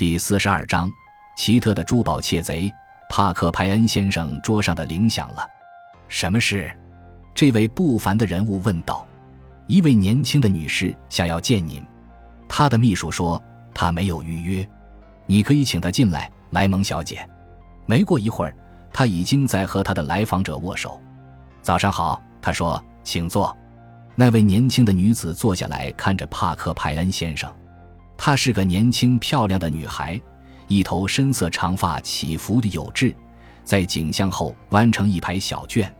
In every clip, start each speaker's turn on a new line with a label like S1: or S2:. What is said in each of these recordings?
S1: 第四十二章，奇特的珠宝窃贼帕克派恩先生桌上的铃响了。什么事？这位不凡的人物问道。一位年轻的女士想要见您。她的秘书说她没有预约。你可以请她进来，莱蒙小姐。没过一会儿，她已经在和她的来访者握手。早上好，她说，请坐。那位年轻的女子坐下来，看着帕克派恩先生。她是个年轻漂亮的女孩，一头深色长发起伏的有致，在颈项后弯成一排小卷，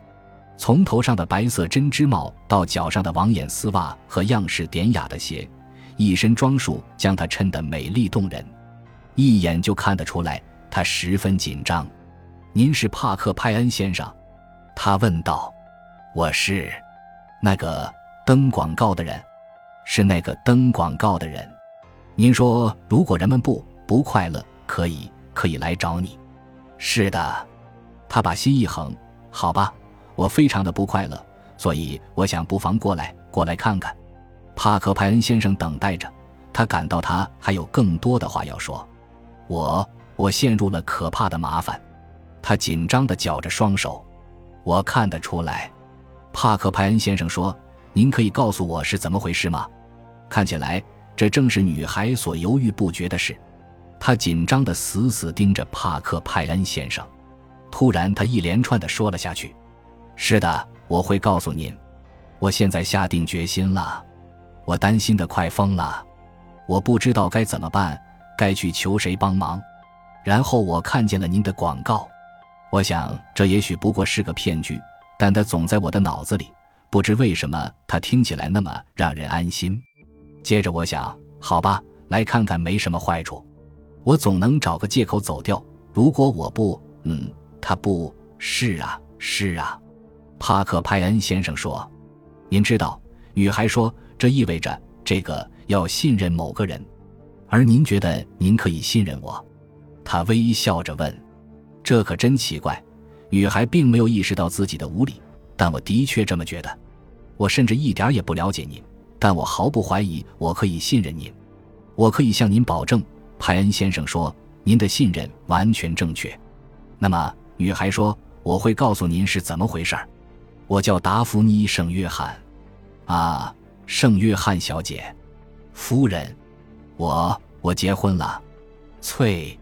S1: 从头上的白色针织帽到脚上的网眼丝袜和样式典雅的鞋，一身装束将她衬得美丽动人，一眼就看得出来她十分紧张。您是帕克派恩先生？他问道。我是，那个登广告的人，是那个登广告的人。您说，如果人们不不快乐，可以可以来找你。是的，他把心一横，好吧，我非常的不快乐，所以我想不妨过来过来看看。帕克派恩先生等待着，他感到他还有更多的话要说。我我陷入了可怕的麻烦，他紧张的绞着双手。我看得出来，帕克派恩先生说：“您可以告诉我是怎么回事吗？”看起来。这正是女孩所犹豫不决的事，她紧张的死死盯着帕克派恩先生。突然，她一连串的说了下去：“是的，我会告诉您。我现在下定决心了。我担心的快疯了，我不知道该怎么办，该去求谁帮忙。然后我看见了您的广告，我想这也许不过是个骗局，但它总在我的脑子里，不知为什么它听起来那么让人安心。”接着我想，好吧，来看看没什么坏处，我总能找个借口走掉。如果我不，嗯，他不是啊，是啊，帕克派恩先生说，您知道，女孩说，这意味着这个要信任某个人，而您觉得您可以信任我？他微笑着问，这可真奇怪。女孩并没有意识到自己的无礼，但我的确这么觉得。我甚至一点也不了解您。但我毫不怀疑，我可以信任您。我可以向您保证，派恩先生说，您的信任完全正确。那么，女孩说，我会告诉您是怎么回事儿。我叫达芙妮·圣约翰。啊，圣约翰小姐，夫人，我我结婚了。翠，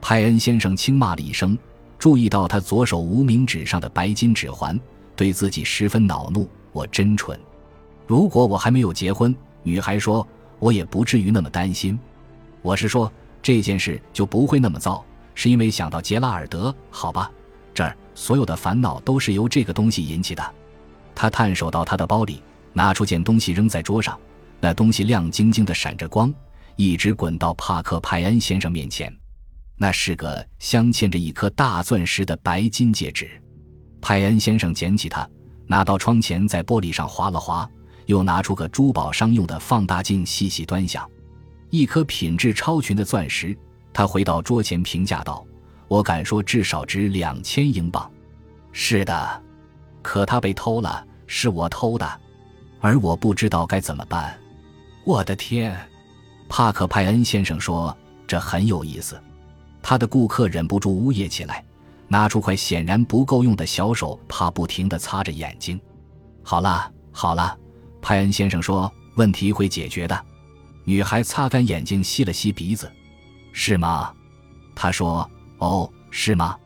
S1: 派恩先生轻骂了一声，注意到他左手无名指上的白金指环，对自己十分恼怒。我真蠢。如果我还没有结婚，女孩说，我也不至于那么担心。我是说，这件事就不会那么糟，是因为想到杰拉尔德，好吧？这儿所有的烦恼都是由这个东西引起的。他探手到他的包里，拿出件东西扔在桌上，那东西亮晶晶的闪着光，一直滚到帕克派恩先生面前。那是个镶嵌着一颗大钻石的白金戒指。派恩先生捡起它，拿到窗前，在玻璃上划了划。又拿出个珠宝商用的放大镜，细细端详，一颗品质超群的钻石。他回到桌前，评价道：“我敢说，至少值两千英镑。”是的，可它被偷了，是我偷的，而我不知道该怎么办。我的天！帕克派恩先生说：“这很有意思。”他的顾客忍不住呜咽起来，拿出块显然不够用的小手帕，不停地擦着眼睛。好了，好了。派恩先生说：“问题会解决的。”女孩擦干眼睛，吸了吸鼻子，“是吗？”他说：“哦，是吗？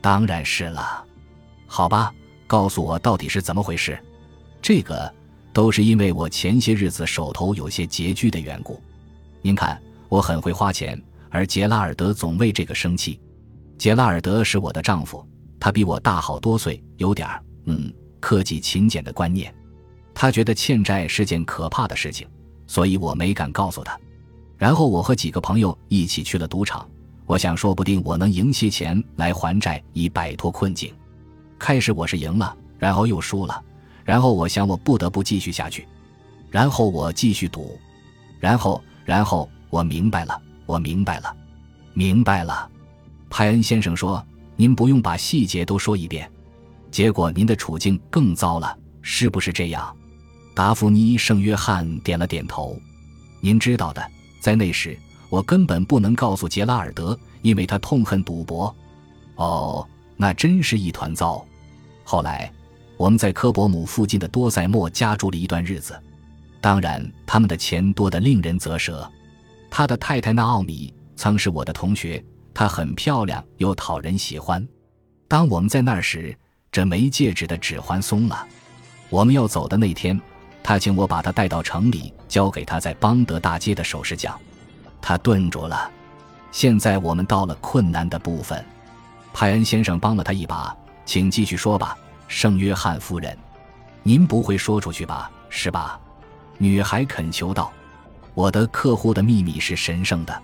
S1: 当然是了。好吧，告诉我到底是怎么回事。这个都是因为我前些日子手头有些拮据的缘故。您看，我很会花钱，而杰拉尔德总为这个生气。杰拉尔德是我的丈夫，他比我大好多岁，有点儿嗯，克己勤俭的观念。”他觉得欠债是件可怕的事情，所以我没敢告诉他。然后我和几个朋友一起去了赌场，我想说不定我能赢些钱来还债，以摆脱困境。开始我是赢了，然后又输了，然后我想我不得不继续下去，然后我继续赌，然后，然后我明白了，我明白了，明白了。派恩先生说：“您不用把细节都说一遍。”结果您的处境更糟了，是不是这样？达芙妮·圣约翰点了点头。您知道的，在那时，我根本不能告诉杰拉尔德，因为他痛恨赌博。哦，那真是一团糟。后来，我们在科伯姆附近的多塞莫家住了一段日子。当然，他们的钱多得令人啧舌。他的太太纳奥米曾是我的同学，她很漂亮又讨人喜欢。当我们在那儿时，这枚戒指的指环松了。我们要走的那天，他请我把他带到城里，交给他在邦德大街的首饰匠。他顿住了。现在我们到了困难的部分。派恩先生帮了他一把，请继续说吧，圣约翰夫人。您不会说出去吧？是吧？女孩恳求道。我的客户的秘密是神圣的，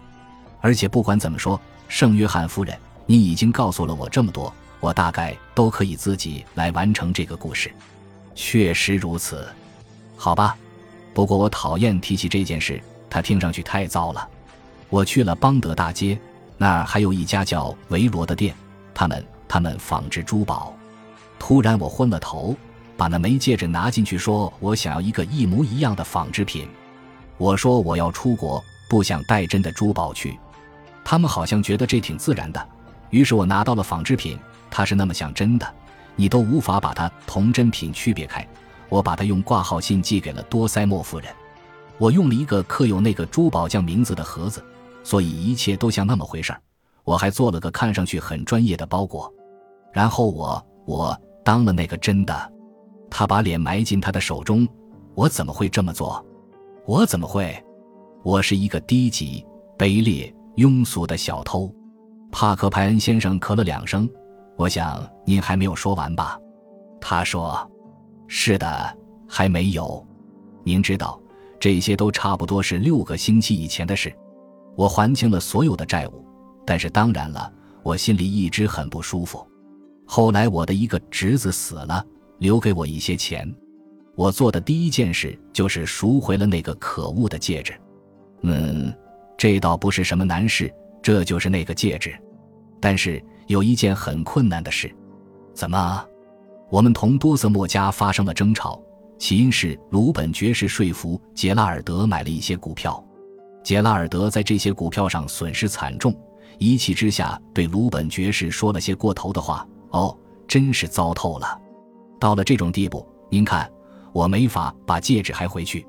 S1: 而且不管怎么说，圣约翰夫人，你已经告诉了我这么多。我大概都可以自己来完成这个故事，确实如此，好吧。不过我讨厌提起这件事，它听上去太糟了。我去了邦德大街，那儿还有一家叫维罗的店，他们他们仿制珠宝。突然我昏了头，把那枚戒指拿进去，说我想要一个一模一样的仿制品。我说我要出国，不想带真的珠宝去。他们好像觉得这挺自然的，于是我拿到了仿制品。它是那么像真的，你都无法把它同真品区别开。我把它用挂号信寄给了多塞莫夫人，我用了一个刻有那个珠宝匠名字的盒子，所以一切都像那么回事儿。我还做了个看上去很专业的包裹，然后我我当了那个真的。他把脸埋进他的手中。我怎么会这么做？我怎么会？我是一个低级、卑劣、庸俗的小偷。帕克派恩先生咳了两声。我想您还没有说完吧？他说：“是的，还没有。您知道，这些都差不多是六个星期以前的事。我还清了所有的债务，但是当然了，我心里一直很不舒服。后来我的一个侄子死了，留给我一些钱。我做的第一件事就是赎回了那个可恶的戒指。嗯，这倒不是什么难事，这就是那个戒指。但是……”有一件很困难的事，怎么？我们同多瑟莫家发生了争吵，起因是鲁本爵士说服杰拉尔德买了一些股票，杰拉尔德在这些股票上损失惨重，一气之下对鲁本爵士说了些过头的话。哦，真是糟透了！到了这种地步，您看，我没法把戒指还回去，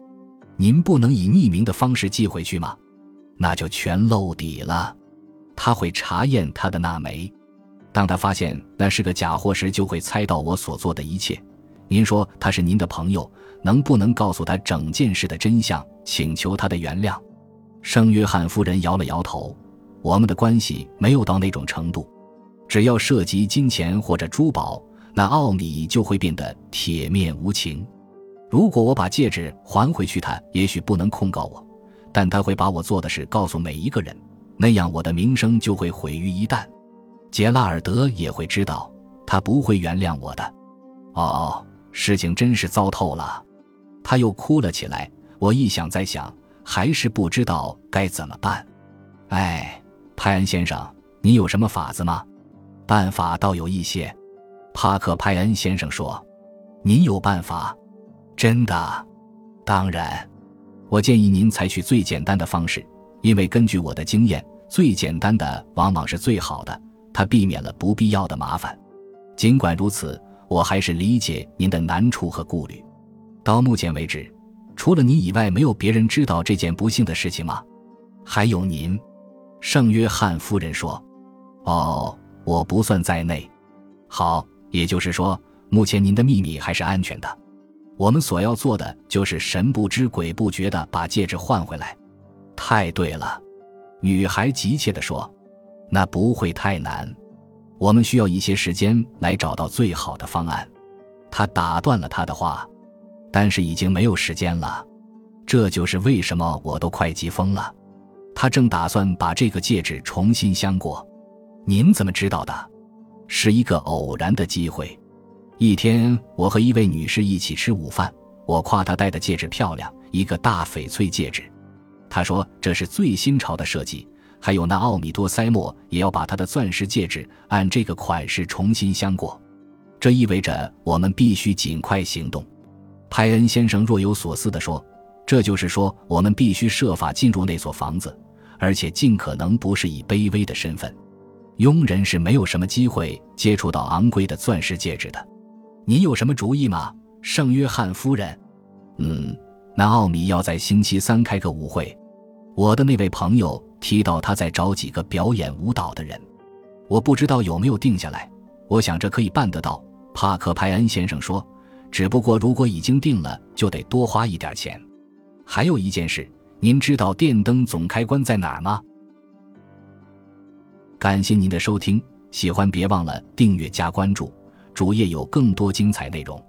S1: 您不能以匿名的方式寄回去吗？那就全露底了，他会查验他的那枚。当他发现那是个假货时，就会猜到我所做的一切。您说他是您的朋友，能不能告诉他整件事的真相，请求他的原谅？圣约翰夫人摇了摇头。我们的关系没有到那种程度。只要涉及金钱或者珠宝，那奥米就会变得铁面无情。如果我把戒指还回去，他也许不能控告我，但他会把我做的事告诉每一个人，那样我的名声就会毁于一旦。杰拉尔德也会知道，他不会原谅我的。哦，事情真是糟透了。他又哭了起来。我一想再想，还是不知道该怎么办。哎，派恩先生，你有什么法子吗？办法倒有一些。帕克派恩先生说：“您有办法？真的？当然。我建议您采取最简单的方式，因为根据我的经验，最简单的往往是最好的。”他避免了不必要的麻烦，尽管如此，我还是理解您的难处和顾虑。到目前为止，除了你以外，没有别人知道这件不幸的事情吗？还有您，圣约翰夫人说：“哦，我不算在内。好，也就是说，目前您的秘密还是安全的。我们所要做的就是神不知鬼不觉地把戒指换回来。”太对了，女孩急切地说。那不会太难，我们需要一些时间来找到最好的方案。他打断了他的话，但是已经没有时间了。这就是为什么我都快急疯了。他正打算把这个戒指重新镶过。您怎么知道的？是一个偶然的机会。一天，我和一位女士一起吃午饭，我夸她戴的戒指漂亮，一个大翡翠戒指。她说这是最新潮的设计。还有那奥米多塞莫也要把他的钻石戒指按这个款式重新镶过，这意味着我们必须尽快行动。派恩先生若有所思地说：“这就是说，我们必须设法进入那所房子，而且尽可能不是以卑微的身份。佣人是没有什么机会接触到昂贵的钻石戒指的。你有什么主意吗，圣约翰夫人？嗯，那奥米要在星期三开个舞会。我的那位朋友提到他在找几个表演舞蹈的人，我不知道有没有定下来。我想这可以办得到。帕克派恩先生说：“只不过如果已经定了，就得多花一点钱。”还有一件事，您知道电灯总开关在哪儿吗？感谢您的收听，喜欢别忘了订阅加关注。主页有更多精彩内容。